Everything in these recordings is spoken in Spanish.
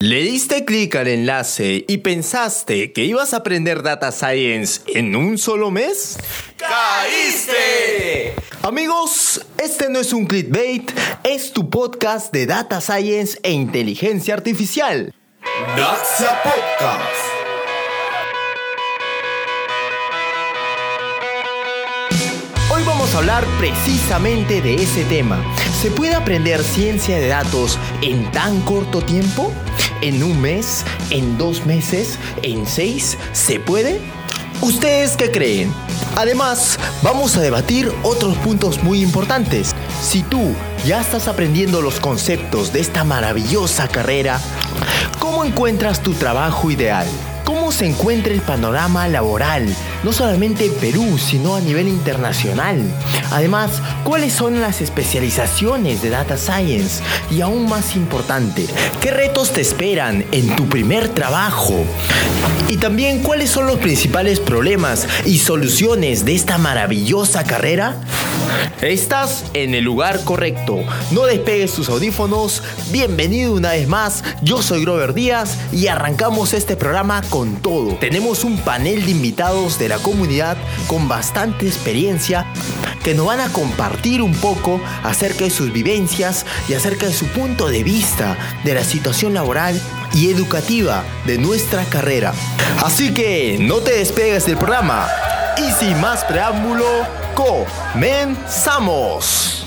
Le diste clic al enlace y pensaste que ibas a aprender Data Science en un solo mes? ¡Caíste! Amigos, este no es un clickbait, es tu podcast de Data Science e Inteligencia Artificial. Naxia Podcast. Vamos a hablar precisamente de ese tema. ¿Se puede aprender ciencia de datos en tan corto tiempo? ¿En un mes? ¿En dos meses? ¿En seis? ¿Se puede? ¿Ustedes qué creen? Además, vamos a debatir otros puntos muy importantes. Si tú ya estás aprendiendo los conceptos de esta maravillosa carrera, ¿cómo encuentras tu trabajo ideal? ¿Cómo se encuentra el panorama laboral, no solamente en Perú, sino a nivel internacional? Además, ¿cuáles son las especializaciones de Data Science? Y aún más importante, ¿qué retos te esperan en tu primer trabajo? Y también, ¿cuáles son los principales problemas y soluciones de esta maravillosa carrera? Estás en el lugar correcto. No despegues tus audífonos. Bienvenido una vez más. Yo soy Grover Díaz y arrancamos este programa con todo. Tenemos un panel de invitados de la comunidad con bastante experiencia que nos van a compartir un poco acerca de sus vivencias y acerca de su punto de vista de la situación laboral y educativa de nuestra carrera. Así que no te despegues del programa. Y sin más preámbulo, comenzamos.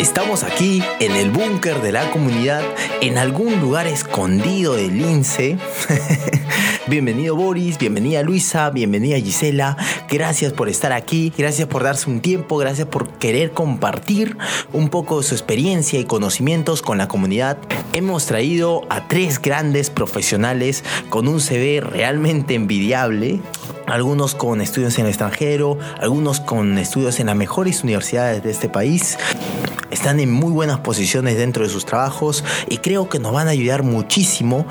Estamos aquí en el búnker de la comunidad, en algún lugar escondido del lince. Bienvenido Boris, bienvenida Luisa, bienvenida Gisela. Gracias por estar aquí, gracias por darse un tiempo, gracias por querer compartir un poco de su experiencia y conocimientos con la comunidad. Hemos traído a tres grandes profesionales con un CV realmente envidiable. Algunos con estudios en el extranjero, algunos con estudios en las mejores universidades de este país están en muy buenas posiciones dentro de sus trabajos y creo que nos van a ayudar muchísimo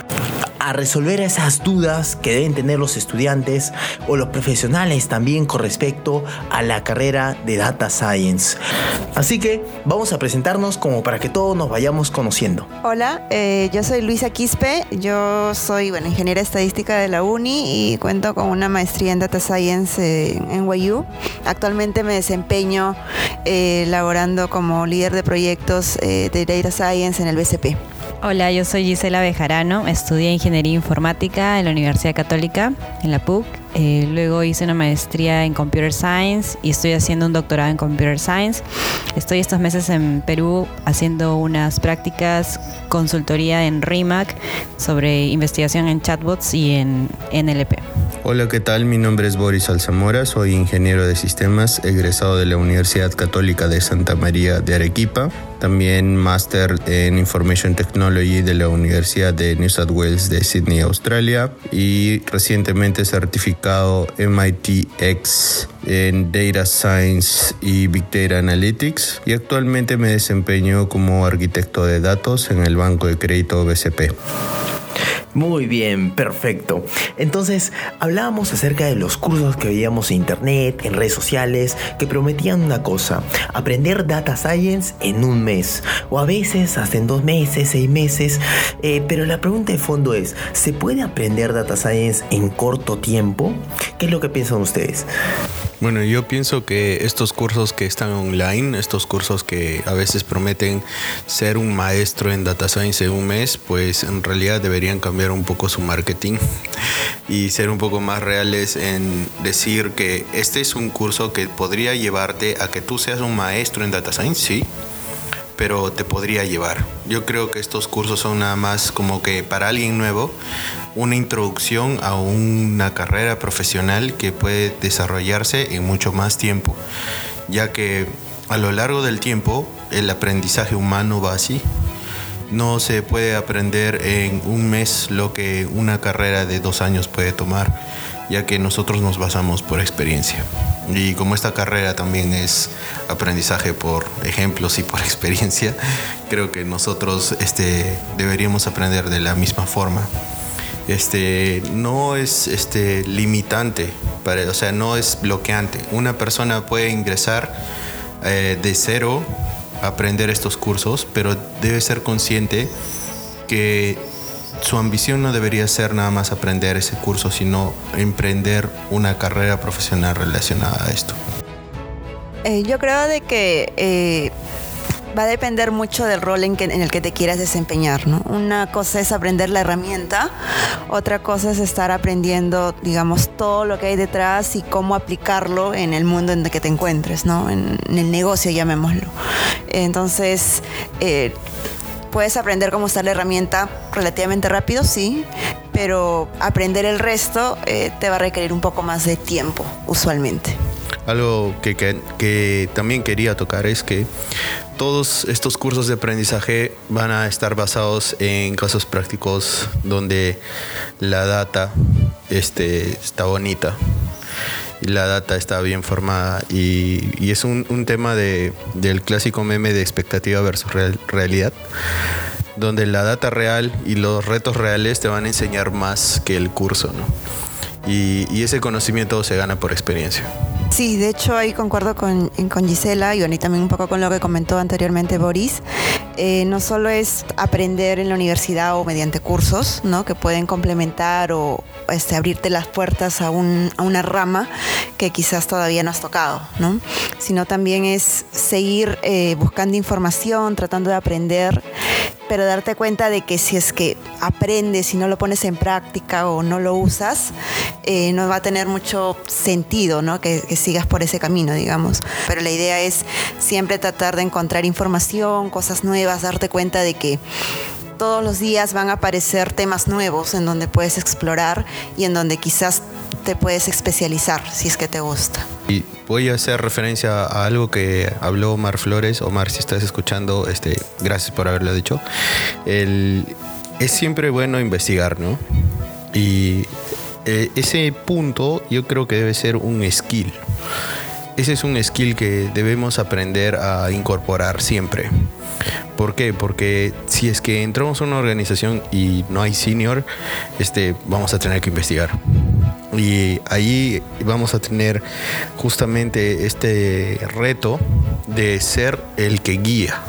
a resolver esas dudas que deben tener los estudiantes o los profesionales también con respecto a la carrera de Data Science. Así que vamos a presentarnos como para que todos nos vayamos conociendo. Hola, eh, yo soy Luisa Quispe, yo soy ingeniera estadística de la UNI y cuento con una maestría en Data Science eh, en NYU. Actualmente me desempeño eh, laborando como líder de proyectos de Data Science en el BCP. Hola, yo soy Gisela Bejarano, estudié Ingeniería Informática en la Universidad Católica, en la PUC. Eh, luego hice una maestría en Computer Science y estoy haciendo un doctorado en Computer Science. Estoy estos meses en Perú haciendo unas prácticas, consultoría en RIMAC sobre investigación en chatbots y en NLP. Hola, ¿qué tal? Mi nombre es Boris Alzamora, soy ingeniero de sistemas, egresado de la Universidad Católica de Santa María de Arequipa, también máster en Information Technology de la Universidad de New South Wales de Sydney, Australia, y recientemente certificado Michael MITX en Data Science y Big Data Analytics, y actualmente me desempeño como arquitecto de datos en el Banco de Crédito BCP. Muy bien, perfecto. Entonces, hablábamos acerca de los cursos que veíamos en internet, en redes sociales, que prometían una cosa, aprender data science en un mes, o a veces hasta en dos meses, seis meses, eh, pero la pregunta de fondo es, ¿se puede aprender data science en corto tiempo? ¿Qué es lo que piensan ustedes? Bueno, yo pienso que estos cursos que están online, estos cursos que a veces prometen ser un maestro en data science en un mes, pues en realidad deberían cambiar un poco su marketing y ser un poco más reales en decir que este es un curso que podría llevarte a que tú seas un maestro en data science, sí, pero te podría llevar. Yo creo que estos cursos son nada más como que para alguien nuevo una introducción a una carrera profesional que puede desarrollarse en mucho más tiempo, ya que a lo largo del tiempo el aprendizaje humano va así. No se puede aprender en un mes lo que una carrera de dos años puede tomar, ya que nosotros nos basamos por experiencia. Y como esta carrera también es aprendizaje por ejemplos y por experiencia, creo que nosotros este, deberíamos aprender de la misma forma este, no es este, limitante, para, o sea, no es bloqueante. Una persona puede ingresar eh, de cero aprender estos cursos, pero debe ser consciente que su ambición no debería ser nada más aprender ese curso, sino emprender una carrera profesional relacionada a esto. Eh, yo creo de que eh, va a depender mucho del rol en, que- en el que te quieras desempeñar, ¿no? Una cosa es aprender la herramienta, otra cosa es estar aprendiendo, digamos, todo lo que hay detrás y cómo aplicarlo en el mundo en el que te encuentres, ¿no? En, el negocio, llamémoslo. Entonces, eh, puedes aprender cómo usar la herramienta relativamente rápido, sí, pero aprender el resto eh, te va a requerir un poco más de tiempo, usualmente. Algo que, que- también quería tocar es que todos estos cursos de aprendizaje van a estar basados en casos prácticos donde la data este, está bonita la data está bien formada y, y es un, un tema de, del clásico meme de expectativa versus real- realidad donde la data real y los retos reales te van a enseñar más que el curso, ¿no? Y, y ese conocimiento se gana por experiencia. Sí, de hecho ahí concuerdo con, con Gisela y también un poco con lo que comentó anteriormente Boris. Eh, no solo es aprender en la universidad o mediante cursos, ¿no? Que pueden complementar o este, abrirte las puertas a, un- a una rama que quizás todavía no has tocado, ¿no? Sino también es seguir eh, buscando información, tratando de aprender, pero darte cuenta de que si es que aprendes y no lo pones en práctica o no lo usas, eh, no va a tener mucho sentido, ¿no? Que, que sigas por ese camino, digamos. Pero la idea es siempre tratar de encontrar información, cosas nuevas, darte cuenta de que todos los días van a aparecer temas nuevos en donde puedes explorar y en donde quizás te puedes especializar si es que te gusta. Y voy a hacer referencia a algo que habló Omar Flores. Omar, si estás escuchando, este, gracias por haberlo dicho. El- es siempre bueno investigar, ¿no? Y eh, ese punto yo creo que debe ser un skill. Ese es un skill que debemos aprender a incorporar siempre. ¿Por qué? Porque si es que entramos a una organización y no hay senior, este, vamos a tener que investigar. Y ahí vamos a tener justamente este reto de ser el que guía,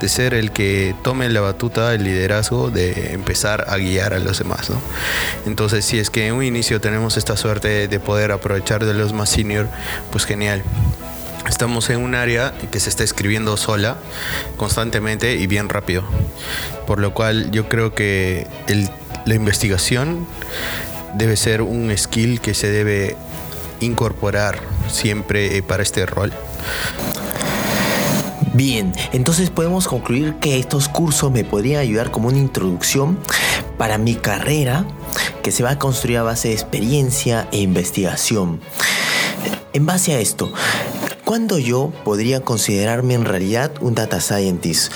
de ser el que tome la batuta, el liderazgo, de empezar a guiar a los demás. ¿no? Entonces, si es que en un inicio tenemos esta suerte de poder aprovechar de los más senior, pues genial. Estamos en un área que se está escribiendo sola constantemente y bien rápido. Por lo cual yo creo que el- la investigación debe ser un skill que se debe incorporar siempre eh, para este rol. Bien, entonces podemos concluir que estos cursos me podrían ayudar como una introducción para mi carrera que se va a construir a base de experiencia e investigación. En base a esto, ¿cuándo yo podría considerarme en realidad un data scientist?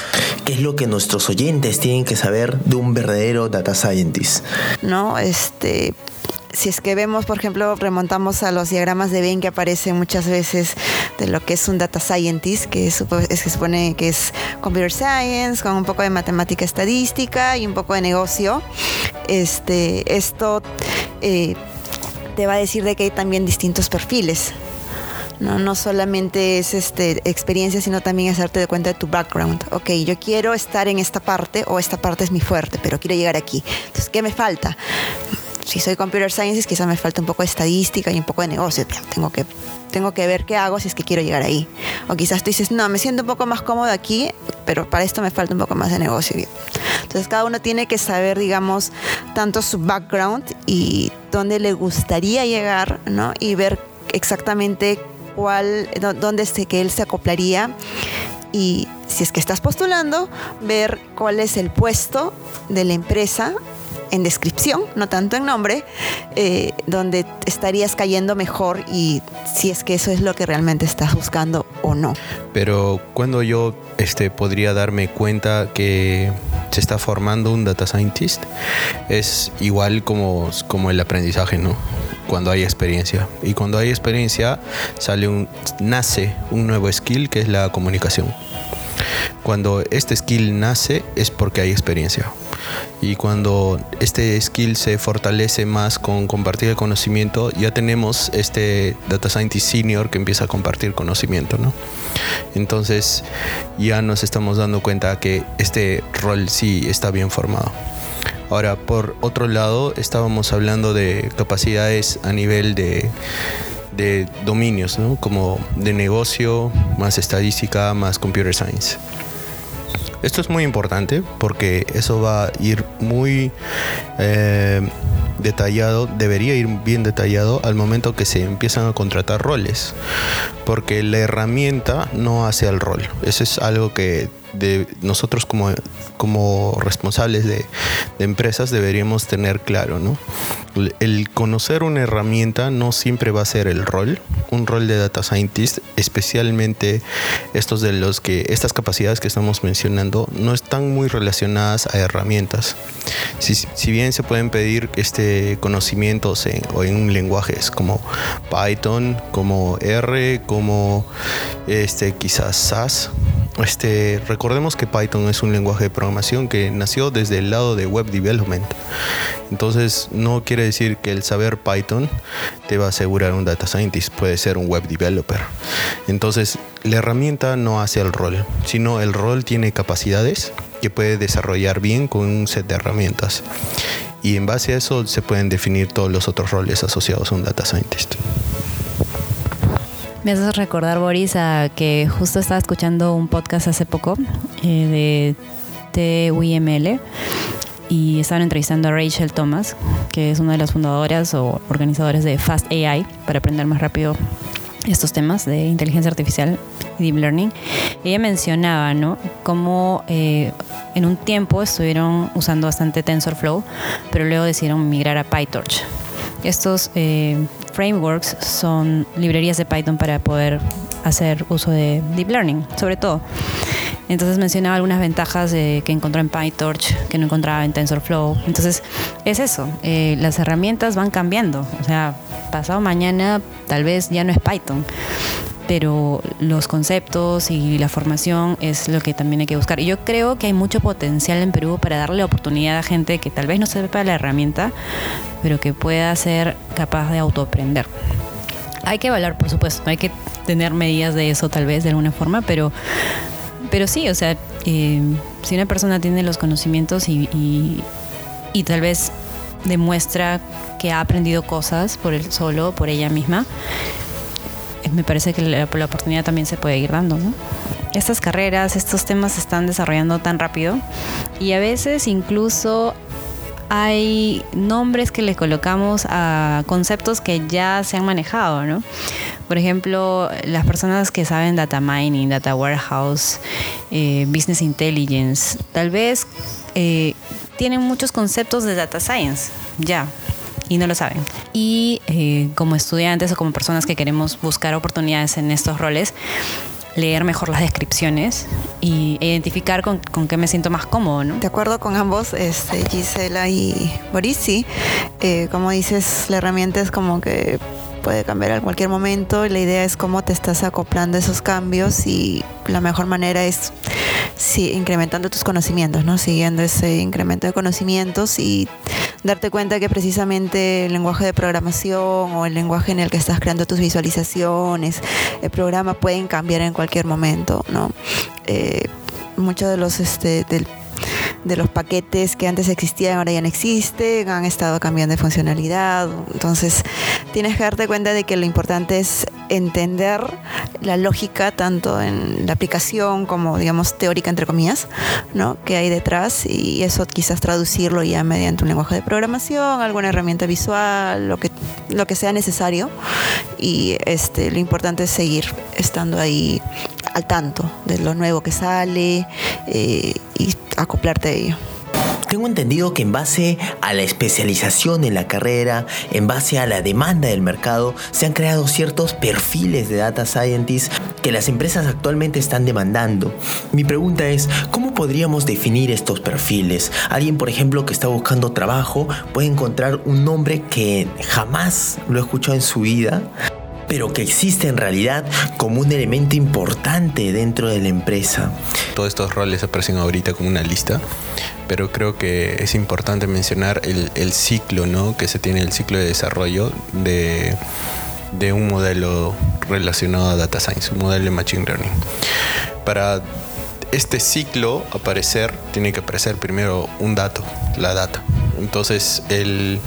¿Qué es lo que nuestros oyentes tienen que saber de un verdadero data scientist? ¿no? Este, si es que vemos, por ejemplo, remontamos a los diagramas de Venn que aparecen muchas veces de lo que es un data scientist, que es, se supone que es computer science, con un poco de matemática estadística y un poco de negocio. Este, esto eh, te va a decir de que hay también distintos perfiles. No, no solamente es este, experiencia, sino también es darte de cuenta de tu background. Ok, yo quiero estar en esta parte o esta parte es mi fuerte, pero quiero llegar aquí. Entonces, ¿qué me falta? Si soy computer science, quizás me falta un poco de estadística y un poco de negocio. Tengo que, tengo que ver qué hago si es que quiero llegar ahí. O quizás tú dices, no, me siento un poco más cómodo aquí, pero para esto me falta un poco más de negocio. Entonces, cada uno tiene que saber, digamos, tanto su background y dónde le gustaría llegar, ¿no? Y ver exactamente cuál, dó- dónde es que él se acoplaría y si es que estás postulando, ver cuál es el puesto de la empresa en descripción, no tanto en nombre, eh, donde estarías cayendo mejor y si es que eso es lo que realmente estás buscando o no. Pero cuando yo este, podría darme cuenta que se está formando un data scientist, es igual como, como el aprendizaje, ¿no? Cuando hay experiencia. Y cuando hay experiencia, sale nace un nuevo skill que es la comunicación. cuando este skill nace es porque hay experiencia. Y cuando este skill se fortalece más con compartir el conocimiento, ya tenemos este Data Scientist Senior que empieza a compartir conocimiento, ¿no? Entonces ya nos estamos dando cuenta que este rol sí está bien formado. Ahora, por otro lado, estábamos hablando de capacidades a nivel de, dominios, ¿no? como de negocio, más estadística, más computer science. Esto es muy importante porque eso va a ir muy eh, detallado, debería ir bien detallado al momento que se empiezan a contratar roles, porque la herramienta no hace el rol. Eso es algo que de nosotros como, como responsables de, empresas deberíamos tener claro, ¿no? El conocer una herramienta no siempre va a ser el rol, un rol de data scientist, especialmente estos de los que estas capacidades que estamos mencionando no están muy relacionadas a herramientas. Si, si bien se pueden pedir este conocimientos en, o en un lenguaje como Python, como R, como este quizás SAS, este, recordemos que Python es un lenguaje de programación que nació desde el lado de web development. Entonces, no quiere decir que el saber Python te va a asegurar un data scientist, puede ser un web developer. Entonces, la herramienta no hace el rol, sino el rol tiene capacidades que puede desarrollar bien con un set de herramientas. Y en base a eso se pueden definir todos los otros roles asociados a un data scientist. Me haces recordar, Boris, a que justo estaba escuchando un podcast hace poco eh, de TUIML y estaban entrevistando a Rachel Thomas, que es una de las fundadoras o organizadoras de Fast AI para aprender más rápido estos temas de inteligencia artificial y deep learning. Ella mencionaba, ¿no? Cómo eh, en un tiempo estuvieron usando bastante TensorFlow, pero luego decidieron migrar a PyTorch. Estos eh, frameworks son librerías de Python para poder hacer uso de deep learning, sobre todo. Entonces mencionaba algunas ventajas que encontró en PyTorch que no encontraba en TensorFlow. Entonces es eso, eh, las herramientas van cambiando. O sea, pasado mañana tal vez ya no es Python, pero los conceptos y la formación es lo que también hay que buscar. Y yo creo que hay mucho potencial en Perú para darle oportunidad a gente que tal vez no sepa la herramienta, pero que pueda ser capaz de autoaprender. Hay que evaluar, por supuesto, hay que tener medidas de eso tal vez de alguna forma, pero, pero sí, o sea, eh, si una persona tiene los conocimientos y, y, tal vez demuestra que ha aprendido cosas por él solo, por ella misma, me parece que la, oportunidad también se puede ir dando, ¿no? Estas carreras, estos temas se están desarrollando tan rápido y a veces incluso hay nombres que le colocamos a conceptos que ya se han manejado, ¿no? Por ejemplo, las personas que saben data mining, data warehouse, eh, business intelligence, tal vez eh, tienen muchos conceptos de data science, ya, y no lo saben. Y eh, como estudiantes o como personas que queremos buscar oportunidades en estos roles, leer mejor las descripciones y identificar con, con qué me siento más cómodo, ¿no? De acuerdo con ambos, este, Gisela y Boris, sí. Eh, como dices, la herramienta es como que puede cambiar en cualquier momento. La idea es cómo te estás acoplando a esos cambios y la mejor manera es sí, incrementando tus conocimientos, ¿no? Siguiendo ese incremento de conocimientos y darte cuenta que precisamente el lenguaje de programación o el lenguaje en el que estás creando tus visualizaciones, el programa pueden cambiar en cualquier momento, ¿no? Eh, muchos de los este, del de los paquetes que antes existían ahora ya no existen, han estado cambiando de funcionalidad. Entonces tienes que darte cuenta de que lo importante es entender la lógica tanto en la aplicación como digamos teórica entre comillas, ¿no? que hay detrás y eso quizás traducirlo ya mediante un lenguaje de programación, alguna herramienta visual, lo que lo que sea necesario y este lo importante es seguir estando ahí al tanto de lo nuevo que sale eh, y acoplarte a ello. Tengo entendido que en base a la especialización en la carrera, en base a la demanda del mercado, se han creado ciertos perfiles de data scientists que las empresas actualmente están demandando. Mi pregunta es, ¿cómo podríamos definir estos perfiles? Alguien, por ejemplo, que está buscando trabajo puede encontrar un nombre que jamás lo ha escuchado en su vida pero que existe en realidad como un elemento importante dentro de la empresa. Todos estos roles aparecen ahorita como una lista, pero creo que es importante mencionar el, el ciclo, ¿no? Que se tiene el ciclo de desarrollo de, de un modelo relacionado a data science, un modelo de machine learning. Para este ciclo aparecer, tiene que aparecer primero un dato, la data. Entonces, el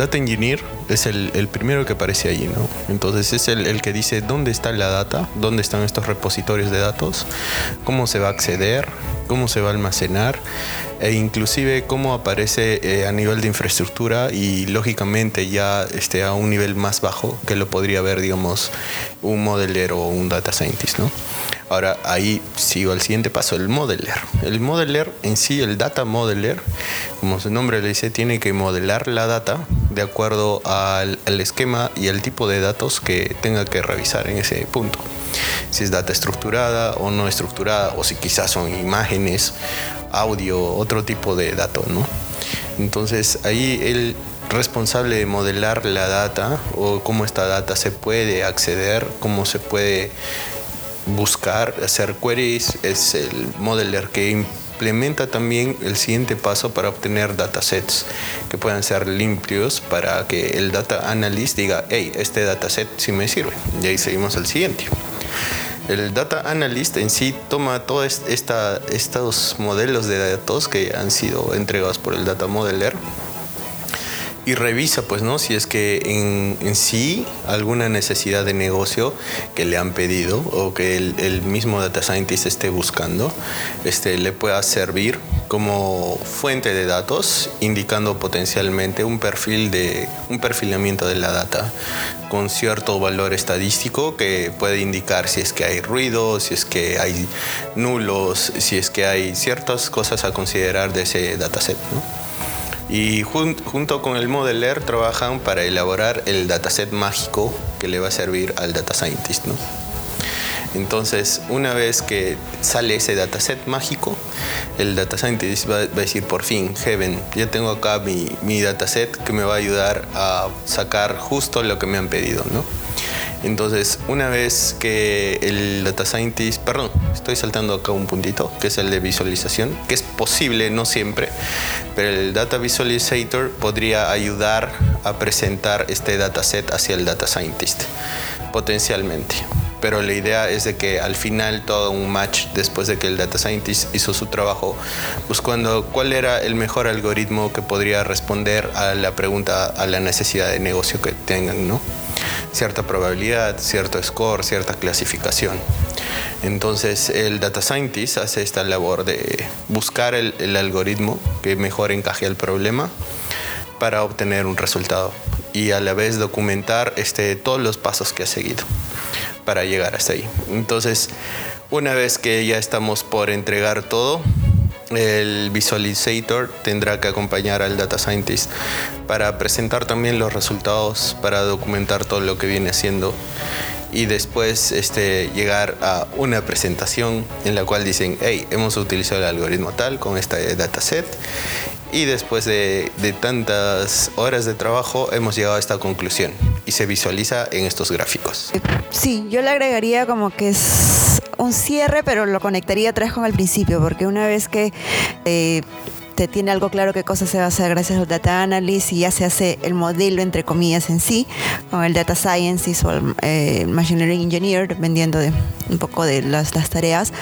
data engineer es el, primero que aparece allí, ¿no? Entonces, es el, que dice dónde está la data, dónde están estos repositorios de datos, cómo se va a acceder, cómo se va a almacenar e inclusive cómo aparece eh, a nivel de infraestructura y lógicamente ya este, a un nivel más bajo que lo podría ver, digamos, un modeler o un data scientist, ¿no? Ahora ahí sigo al siguiente paso, el modeler. El modeler en sí, el data modeler, como su nombre le dice, tiene que modelar la data de acuerdo al, esquema y al tipo de datos que tenga que revisar en ese punto si es data estructurada o no estructurada, o si quizás son imágenes, audio, otro tipo de datos, ¿no? Entonces ahí el responsable de modelar la data o cómo esta data se puede acceder, cómo se puede buscar, hacer queries, es el modeler que implementa también el siguiente paso para obtener datasets que puedan ser limpios para que el data analyst diga, hey, este dataset sí me sirve. Y ahí seguimos al siguiente. El data analyst en sí toma todos estos modelos de datos que han sido entregados por el data modeler y revisa pues no si es que en, en, sí alguna necesidad de negocio que le han pedido o que el, mismo data scientist esté buscando este le pueda servir como fuente de datos indicando potencialmente un perfil de un perfilamiento de la data con cierto valor estadístico que puede indicar si es que hay ruido si es que hay nulos si es que hay ciertas cosas a considerar de ese dataset ¿no? Y jun junto con el modeler trabajan para elaborar el dataset mágico que le va a servir al data scientist. ¿no? Entonces, una vez que sale ese dataset mágico, el data scientist va, va, a decir por fin, Heaven, ya tengo acá mi, mi dataset que me va a ayudar a sacar justo lo que me han pedido. ¿no? Entonces, una vez que el data scientist, perdón, estoy saltando acá un puntito, que es el de visualización, que es posible, no siempre, pero el data visualizator podría ayudar a presentar este dataset hacia el data scientist, potencialmente pero la idea es de que al final todo un match después de que el data scientist hizo su trabajo buscando cuál era el mejor algoritmo que podría responder a la pregunta a la necesidad de negocio que tengan, ¿no? Cierta probabilidad, cierto score, cierta clasificación. Entonces el data scientist hace esta labor de buscar el, algoritmo que mejor encaje al problema para obtener un resultado y a la vez documentar este, todos los pasos que ha seguido para llegar hasta ahí. Entonces, una vez que ya estamos por entregar todo, el visualizator tendrá que acompañar al data scientist para presentar también los resultados, para documentar todo lo que viene haciendo y después este, llegar a una presentación en la cual dicen, hey, hemos utilizado el algoritmo tal con este dataset y después de, de, tantas horas de trabajo hemos llegado a esta conclusión y se visualiza en estos gráficos. Sí, yo le agregaría como que es un cierre, pero lo conectaría atrás con el principio, porque una vez que eh, tiene algo claro qué cosa se va a hacer gracias al data analysis y ya se hace el modelo entre comillas en sí, con el data scientist o el eh, machine learning engineer, dependiendo de un poco de las, las tareas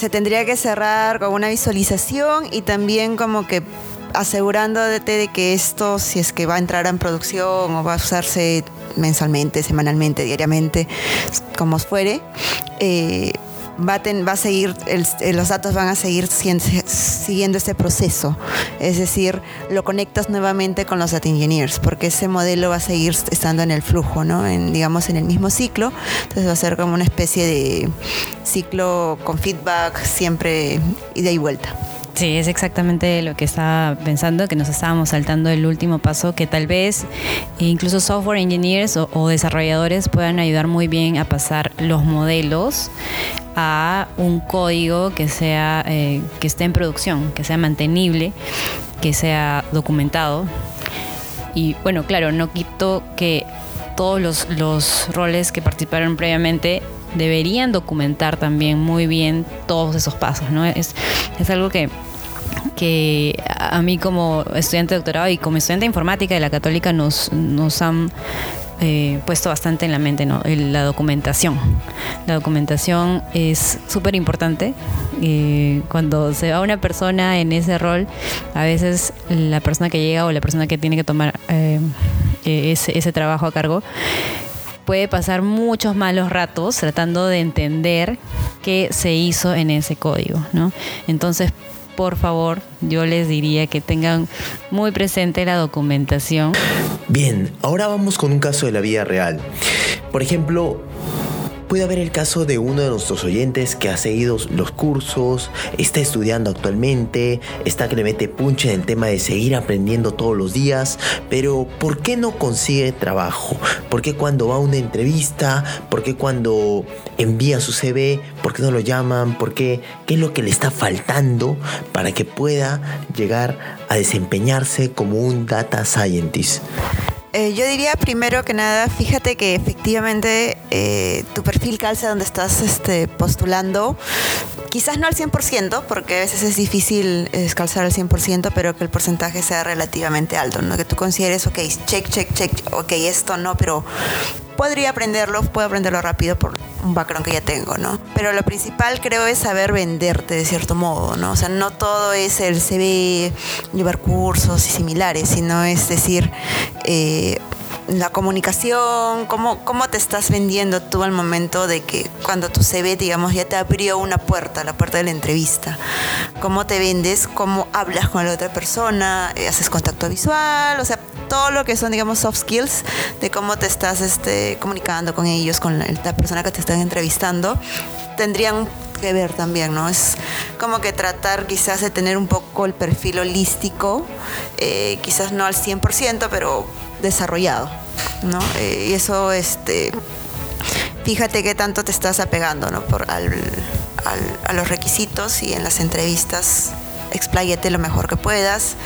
se tendría que cerrar con una visualización y también como que asegurándote de que esto, si es que va a entrar en producción o va a usarse mensualmente, semanalmente, diariamente, como fuere, eh, va a, ten, va a seguir, el, los datos van a seguir siguiendo este proceso. Es decir, lo conectas nuevamente con los data engineers, porque ese modelo va a seguir estando en el flujo, ¿no? En, digamos, en el mismo ciclo. Entonces va a ser como una especie de ciclo con feedback siempre ida y vuelta. Sí, es exactamente lo que estaba pensando, que nos estábamos saltando el último paso, que tal vez incluso software engineers o, desarrolladores puedan ayudar muy bien a pasar los modelos a un código que sea eh, que esté en producción, que sea mantenible, que sea documentado. Y bueno, claro, no quito que todos los roles que participaron previamente deberían documentar también muy bien todos esos pasos, ¿no? Es, es algo que que a mí como estudiante de doctorado y como estudiante de informática de la católica nos, nos han eh, puesto bastante en la mente, ¿no? la documentación. La documentación es súper importante. Eh, cuando se va una persona en ese rol, a veces la persona que llega o la persona que tiene que tomar eh, ese, ese trabajo a cargo puede pasar muchos malos ratos tratando de entender qué se hizo en ese código, ¿no? Entonces, por favor, yo les diría que tengan muy presente la documentación. Bien, ahora vamos con un caso de la vida real. Por ejemplo, puede haber el caso de uno de nuestros oyentes que ha seguido los cursos, está estudiando actualmente, está que le mete punche en el tema de seguir aprendiendo todos los días, pero ¿por qué no consigue trabajo? ¿Por qué cuando va a una entrevista? ¿Por qué cuando envía su CV? ¿Por qué no lo llaman? ¿Por qué? ¿Qué es lo que le está faltando para que pueda llegar a desempeñarse como un data scientist? Eh, yo diría primero que nada, fíjate que efectivamente eh, tu perfil calza donde estás este, postulando. Quizás no al 100%, porque a veces es difícil calzar al 100%, pero que el porcentaje sea relativamente alto, ¿no? Que tú consideres, ok, check, check, check, ok, esto no, pero podría aprenderlo, puedo aprenderlo rápido por un background que ya tengo, ¿no? Pero lo principal creo es saber venderte de cierto modo, ¿no? O sea, no todo es el CV, llevar cursos y similares, sino es decir, eh, la comunicación, cómo, cómo te estás vendiendo tú al momento de que cuando tu CV, digamos, ya te abrió una puerta, la puerta de la entrevista. Cómo te vendes, cómo hablas con la otra persona, eh, haces contacto visual, o sea, todo lo que son, digamos, soft skills de cómo te estás este, comunicando con ellos, con la, persona que te están entrevistando, tendrían que ver también, ¿no? Es como que tratar quizás de tener un poco el perfil holístico, eh, quizás no al 100%, pero desarrollado, ¿no? Eh, y eso, este, fíjate qué tanto te estás apegando, ¿no? Por, al, a los requisitos y en las entrevistas expláyate lo mejor que puedas,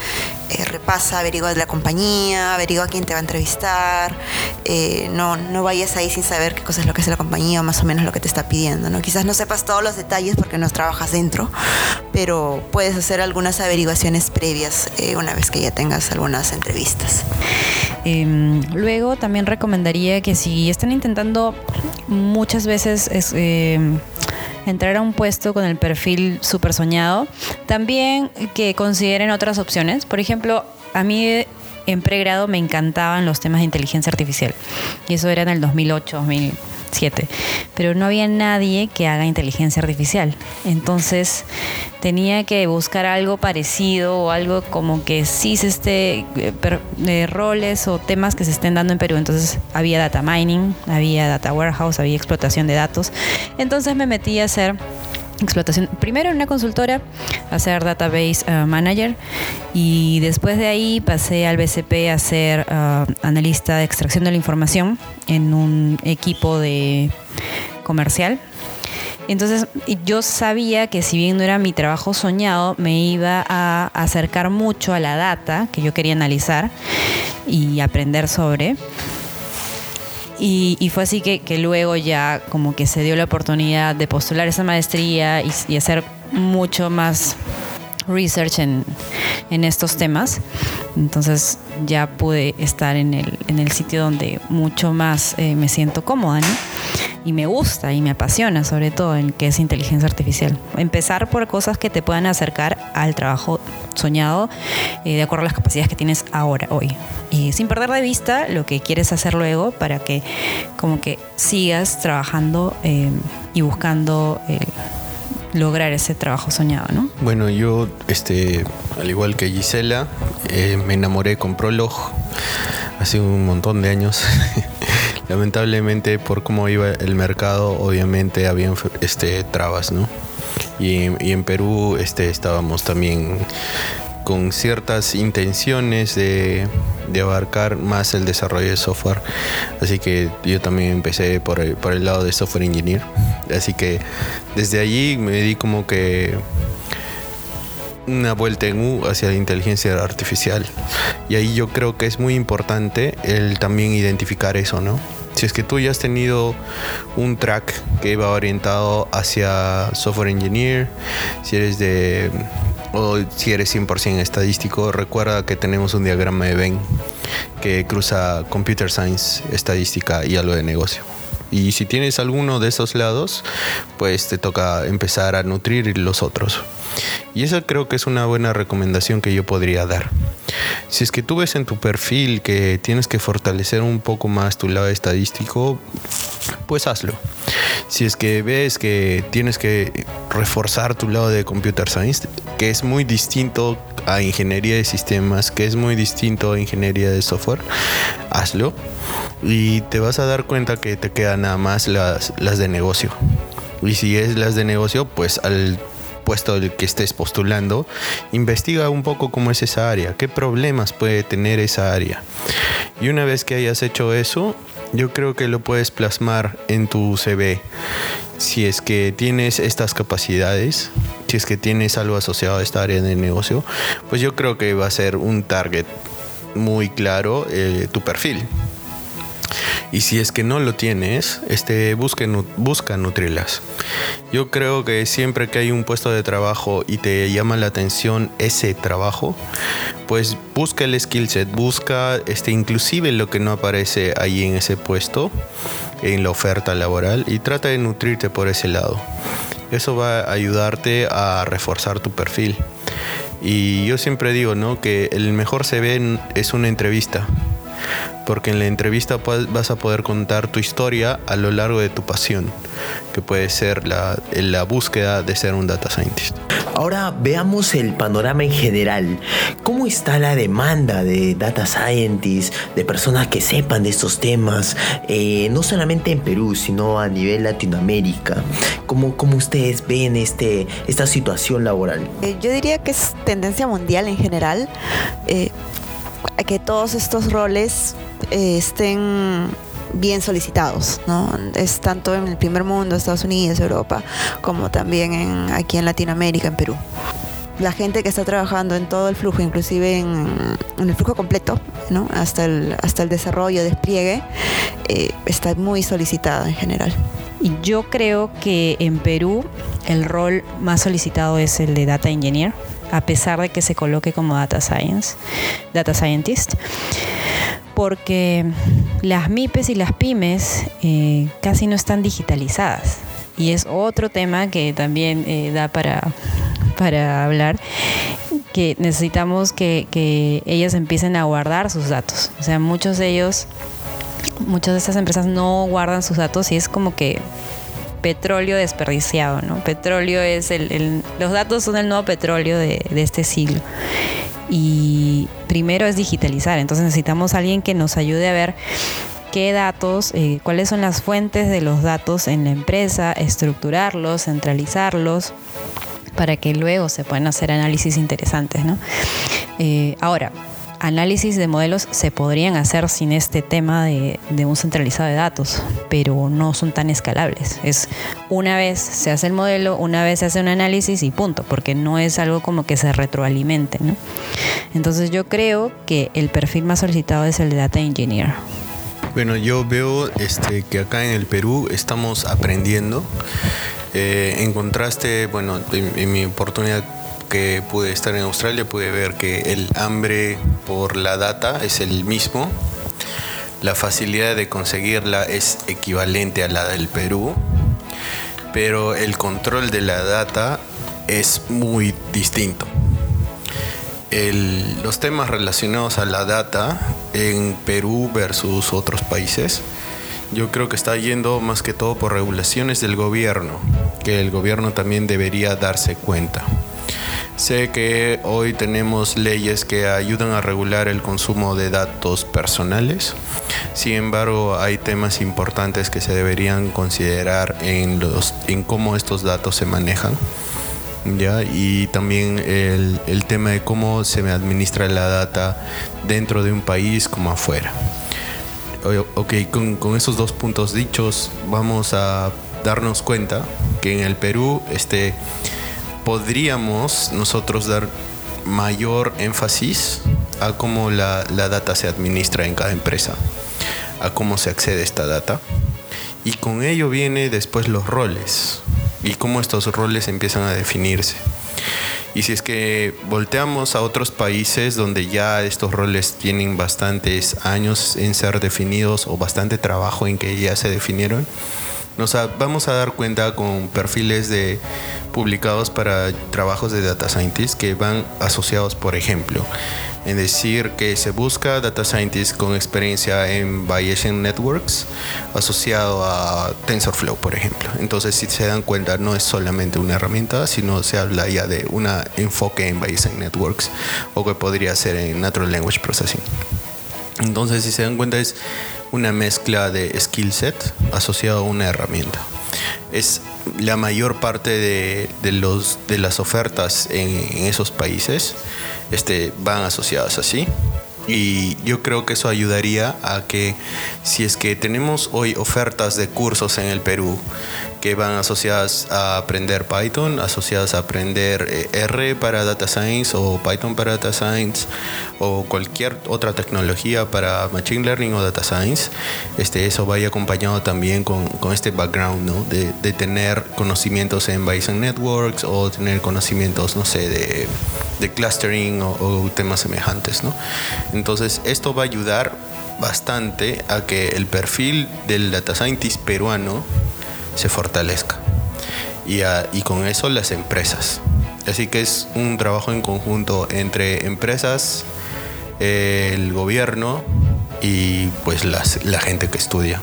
eh, repasa, averigua de la compañía, averigua quién te va a entrevistar, eh, no, no vayas ahí sin saber qué cosa es lo que es la compañía o más o menos lo que te está pidiendo. ¿no? Quizás no sepas todos los detalles porque no trabajas dentro, pero puedes hacer algunas averiguaciones previas eh, una vez que ya tengas algunas entrevistas. Em, luego también recomendaría que si están intentando muchas veces es, em, entrar a un puesto con el perfil súper soñado, también que consideren otras opciones. Por ejemplo, a mí en pregrado me encantaban los temas de inteligencia artificial. Y eso era en el 2008, 2007. Pero no había nadie que haga inteligencia artificial. Entonces tenía que buscar algo parecido o algo como que sí se esté, eh, roles o temas que se estén dando en Perú. Entonces había data mining, había data warehouse, había explotación de datos. Entonces me metí a hacer explotación, primero en una consultora, a ser database uh, manager y después de ahí pasé al BCP a ser uh, analista de extracción de la información en un equipo de comercial. Entonces yo sabía que si bien no era mi trabajo soñado, me iba a acercar mucho a la data que yo quería analizar y aprender sobre. Y, fue así que, luego ya como que se dio la oportunidad de postular esa maestría y, hacer mucho más research en, estos temas. Entonces ya pude estar en el, en el sitio donde mucho más eh, me siento cómoda, ¿no? y me gusta y me apasiona sobre todo en que es inteligencia artificial. Empezar por cosas que te puedan acercar al trabajo soñado eh, de acuerdo a las capacidades que tienes ahora, hoy. Y sin perder de vista lo que quieres hacer luego para que como que sigas trabajando eh, y buscando eh, lograr ese trabajo soñado, ¿no? Bueno, yo, este, al igual que Gisela, me enamoré con Prolog hace un montón de años. lamentablemente por cómo iba el mercado, obviamente había este, trabas, ¿no? Y, en Perú este, estábamos también con ciertas intenciones de, abarcar más el desarrollo de software. Así que yo también empecé por el, por el lado de software engineer. Así que desde allí me di como que una vuelta en U hacia la inteligencia artificial. Y ahí yo creo que es muy importante el también identificar eso, ¿no? Si es que tú ya has tenido un track que va orientado hacia software engineer, si eres de o si eres 100% estadístico, recuerda que tenemos un diagrama de Venn que cruza computer science, estadística y algo de negocio. Y si tienes alguno de esos lados, pues te toca empezar a nutrir los otros. Y esa creo que es una buena recomendación que yo podría dar. Si es que tú ves en tu perfil que tienes que fortalecer un poco más tu lado estadístico, pues hazlo. Si es que ves que tienes que reforzar tu lado de computer science, que es muy distinto a ingeniería de sistemas, que es muy distinto a ingeniería de software, hazlo. Y te vas a dar cuenta que te quedan nada más las, las de negocio. Y si es las de negocio, pues al puesto del que estés postulando, investiga un poco cómo es esa área, qué problemas puede tener esa área. Y una vez que hayas hecho eso, yo creo que lo puedes plasmar en tu CV. Si es que tienes estas capacidades, si es que tienes algo asociado a esta área de negocio, pues yo creo que va a ser un target muy claro eh, tu perfil. Y si es que no lo tienes, este, busque, busca nutrirlas. Yo creo que siempre que hay un puesto de trabajo y te llama la atención ese trabajo, pues busca el skill set, busca este, inclusive lo que no aparece ahí en ese puesto, en la oferta laboral, y trata de nutrirte por ese lado. Eso va a ayudarte a reforzar tu perfil. Y yo siempre digo, ¿no? Que el mejor CV es una entrevista porque en la entrevista vas a poder contar tu historia a lo largo de tu pasión, que puede ser la, la búsqueda de ser un data scientist. Ahora veamos el panorama en general. ¿Cómo está la demanda de data scientists, de personas que sepan de estos temas, eh, no solamente en Perú, sino a nivel Latinoamérica? ¿Cómo, cómo ustedes ven este, esta situación laboral? Eh, yo diría que es tendencia mundial en general. Eh, que todos estos roles eh, estén bien solicitados, ¿no? Es tanto en el primer mundo, Estados Unidos, Europa, como también aquí en Latinoamérica, en Perú. La gente que está trabajando en todo el flujo, inclusive en, el flujo completo, ¿no? hasta, el, hasta el desarrollo, despliegue, eh, está muy solicitada en general. Y yo creo que en Perú el rol más solicitado es el de Data Engineer a pesar de que se coloque como data science, data scientist, porque las MIPES y las pymes eh, casi no están digitalizadas. Y es otro tema que también eh, da para, para hablar, que necesitamos que, que ellas empiecen a guardar sus datos. O sea, muchos de ellos, muchas de estas empresas no guardan sus datos y es como que petróleo desperdiciado, ¿no? Petróleo es el, los datos son el nuevo petróleo de, este siglo. Y primero es digitalizar, entonces necesitamos alguien que nos ayude a ver qué datos, eh, cuáles son las fuentes de los datos en la empresa, estructurarlos, centralizarlos, para que luego se puedan hacer análisis interesantes. ¿no? Eh, ahora, análisis de modelos se podrían hacer sin este tema de, un centralizado de datos, pero no son tan escalables. Es una vez se hace el modelo, una vez se hace un análisis y punto, porque no es algo como que se retroalimente. ¿no? Entonces yo creo que el perfil más solicitado es el de Data Engineer. Bueno, yo veo este, que acá en el Perú estamos aprendiendo. Eh, en contraste, bueno, en mi oportunidad que pude estar en Australia pude ver que el hambre por la data es el mismo. La facilidad de conseguirla es equivalente a la del Perú, pero el control de la data es muy distinto. los temas relacionados a la data en Perú versus otros países, yo creo que está yendo más que todo por regulaciones del gobierno, que el gobierno también debería darse cuenta. Sé que hoy tenemos leyes que ayudan a regular el consumo de datos personales. Sin embargo, hay temas importantes que se deberían considerar en, los, en cómo estos datos se manejan. ¿ya? Y también el, el tema de cómo se administra la data dentro de un país como afuera. Ok, con, con esos dos puntos dichos, vamos a darnos cuenta que en el Perú este, podríamos nosotros dar mayor énfasis a cómo la, la data se administra en cada empresa, a cómo se accede a esta data. Y con ello viene después los roles y cómo estos roles empiezan a definirse. Y si es que volteamos a otros países donde ya estos roles tienen bastantes años en ser definidos o bastante trabajo en que ya se definieron, nos vamos a dar cuenta con perfiles de publicados para trabajos de data scientist que van asociados, por ejemplo, en decir que se busca data scientist con experiencia en Bayesian Networks asociado a TensorFlow, por ejemplo. Entonces, si se dan cuenta, no es solamente una herramienta, sino se habla ya de un enfoque en Bayesian Networks o que podría ser en Natural Language Processing. Entonces, si se dan cuenta, es una mezcla de skill set asociado a una herramienta. Es la mayor parte de, los, de las ofertas en, en esos países este, van asociadas así. Y yo creo que eso ayudaría a que si es que tenemos hoy ofertas de cursos en el Perú que van asociadas a aprender Python, asociadas a aprender eh, R para Data Science o Python para Data Science o cualquier otra tecnología para Machine Learning o Data Science, este, eso vaya acompañado también con, con este background ¿no? de, tener conocimientos en Bayesian Networks o tener conocimientos, no sé, de, de clustering o, o temas semejantes. ¿no? Entonces, esto va a ayudar bastante a que el perfil del data scientist peruano se fortalezca. Y, y con eso las empresas. Así que es un trabajo en conjunto entre empresas, el gobierno y pues las, la gente que estudia.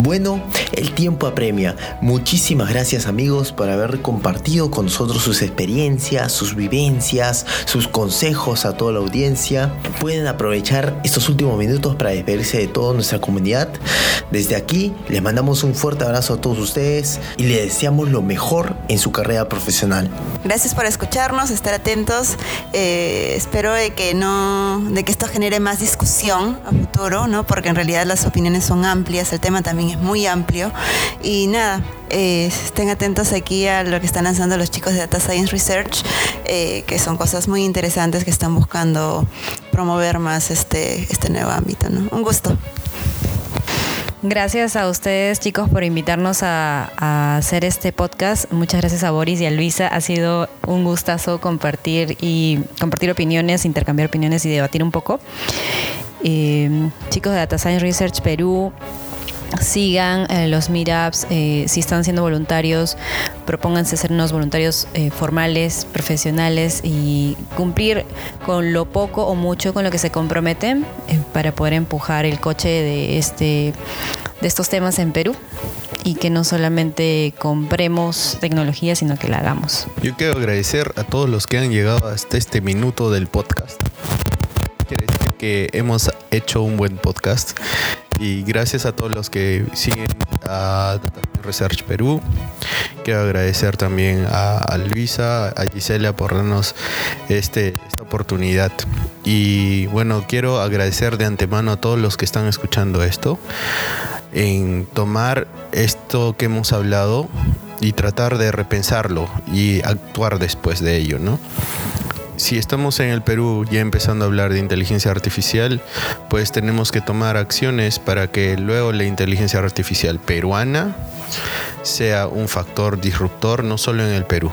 Bueno, el tiempo apremia. Muchísimas gracias amigos por haber compartido con nosotros sus experiencias, sus vivencias, sus consejos a toda la audiencia. Pueden aprovechar estos últimos minutos para despedirse de toda nuestra comunidad. Desde aquí les mandamos un fuerte abrazo a todos ustedes y les deseamos lo mejor en su carrera profesional. Gracias por escucharnos, estar atentos. Eh, espero de que no, de que esto genere más discusión a futuro, ¿no? Porque en realidad las opiniones son amplias, el tema también es muy amplio. Y nada, eh, estén atentos aquí a lo que están lanzando los chicos de Data Science Research, eh, que son cosas muy interesantes que están buscando promover más este, este nuevo ámbito. ¿no? Un gusto. Gracias a ustedes chicos por invitarnos a, hacer este podcast. Muchas gracias a Boris y a Luisa. Ha sido un gustazo compartir y compartir opiniones, intercambiar opiniones y debatir un poco. Eh, chicos de Data Science Research Perú, sigan eh, los meetups, eh, si están siendo voluntarios, propónganse ser unos voluntarios eh, formales, profesionales y cumplir con lo poco o mucho con lo que se comprometen eh, para poder empujar el coche de, este, de estos temas en Perú y que no solamente compremos tecnología, sino que la hagamos. Yo quiero agradecer a todos los que han llegado hasta este minuto del podcast. Quiere decir que hemos hecho un buen podcast y gracias a todos los que siguen a Research Perú. Quiero agradecer también a, a Luisa, a Gisela por darnos este, esta oportunidad. Y bueno, quiero agradecer de antemano a todos los que están escuchando esto en tomar esto que hemos hablado y tratar de repensarlo y actuar después de ello, ¿no? Si estamos en el Perú ya empezando a hablar de inteligencia artificial, pues tenemos que tomar acciones para que luego la inteligencia artificial peruana sea un factor disruptor no solo en el Perú.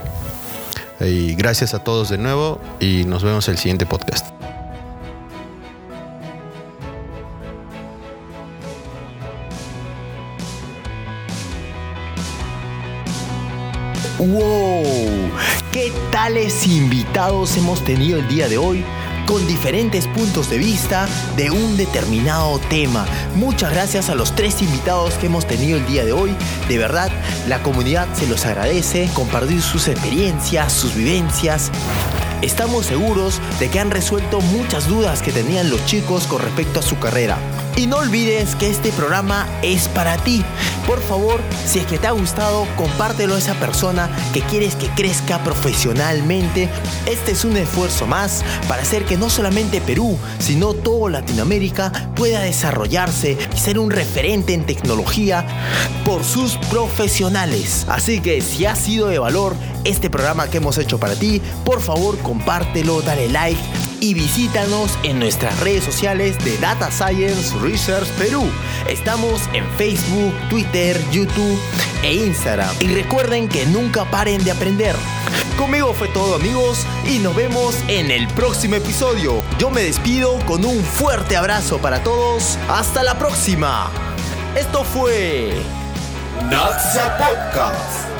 Y gracias a todos de nuevo y nos vemos el siguiente podcast. ¡Wow! ¿Qué tales invitados hemos tenido el día de hoy? con diferentes puntos de vista de un determinado tema. Muchas gracias a los tres invitados que hemos tenido el día de hoy. De verdad, la comunidad se los agradece compartir sus experiencias, sus vivencias. Estamos seguros de que han resuelto muchas dudas que tenían los chicos con respecto a su carrera. Y no olvides que este programa es para ti. Por favor, si es que te ha gustado, compártelo a esa persona que quieres que crezca profesionalmente. Este es un esfuerzo más para hacer que no solamente Perú, sino toda Latinoamérica pueda desarrollarse y ser un referente en tecnología por sus profesionales. Así que si ha sido de valor este programa que hemos hecho para ti, por favor compártelo, dale like y visítanos en nuestras redes sociales de Data Science Research Perú. Estamos en Facebook, Twitter, YouTube e Instagram. Y recuerden que nunca paren de aprender. Conmigo fue todo amigos y nos vemos en el próximo episodio. Yo me despido con un fuerte abrazo para todos. Hasta la próxima. Esto fue Naxa Podcast.